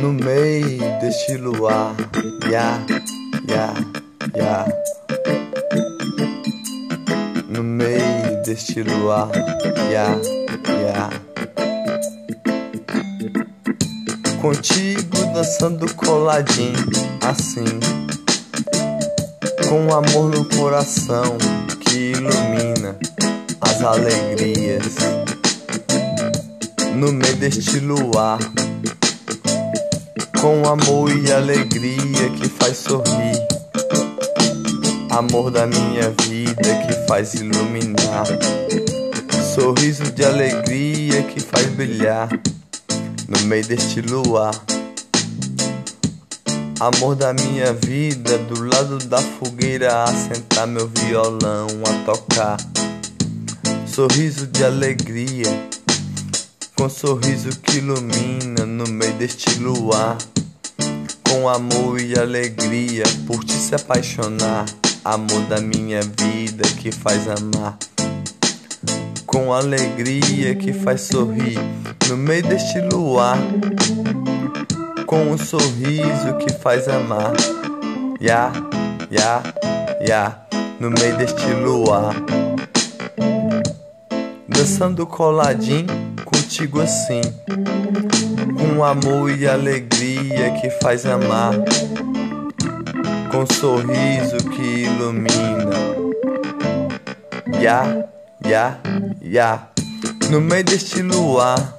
No meio deste luar, ya, ya, ya. No meio deste luar, ya, ya. Contigo dançando coladinho, assim. Com amor no coração que ilumina as alegrias. No meio deste luar, com amor e alegria que faz sorrir amor da minha vida que faz iluminar, sorriso de alegria que faz brilhar no meio deste luar. Amor da minha vida, do lado da fogueira, a sentar meu violão a tocar. Sorriso de alegria, com sorriso que ilumina no meio deste luar. Com amor e alegria, por te se apaixonar amor da minha vida que faz amar. Com alegria que faz sorrir no meio deste luar. Com um sorriso que faz amar. Ya, ya, ya, no meio deste luar. Dançando coladinho contigo assim. Com amor e alegria que faz amar com sorriso que ilumina. Ya, ya, ya, no meio deste luar,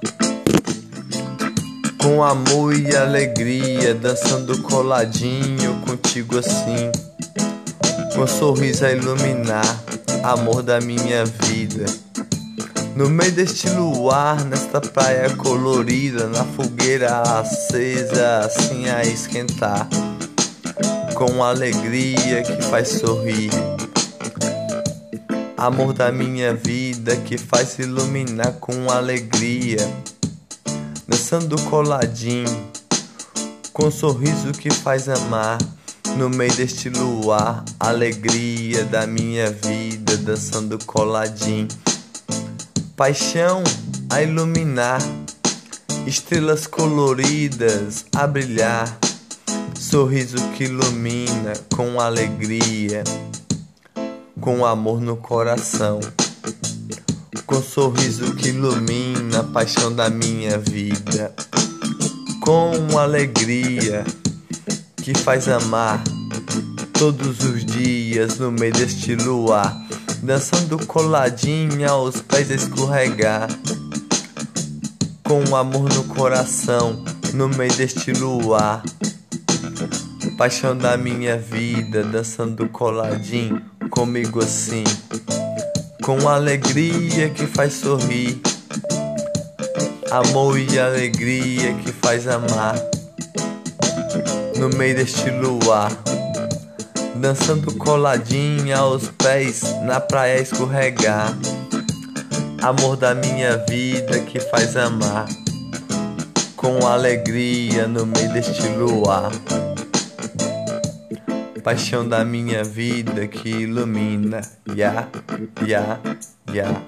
com amor e alegria, dançando coladinho contigo assim, com sorriso a iluminar, amor da minha vida. No meio deste luar, nesta praia colorida, na fogueira acesa, assim a esquentar com alegria que faz sorrir. Amor da minha vida que faz iluminar com alegria. Dançando coladinho, com sorriso que faz amar. No meio deste luar, alegria da minha vida, dançando coladinho. Paixão a iluminar, estrelas coloridas a brilhar Sorriso que ilumina com alegria, com amor no coração. Com sorriso que ilumina a paixão da minha vida. Com alegria que faz amar todos os dias no meio deste luar. Dançando coladinha aos pés escorregar. Com amor no coração no meio deste luar paixão da minha vida, dançando coladinho comigo assim, com alegria que faz sorrir, amor e alegria que faz amar, no meio deste luar, dançando coladinho aos pés na praia escorregar, amor da minha vida que faz amar, com alegria no meio deste luar paixão da minha vida que ilumina. Ya, ya, ya.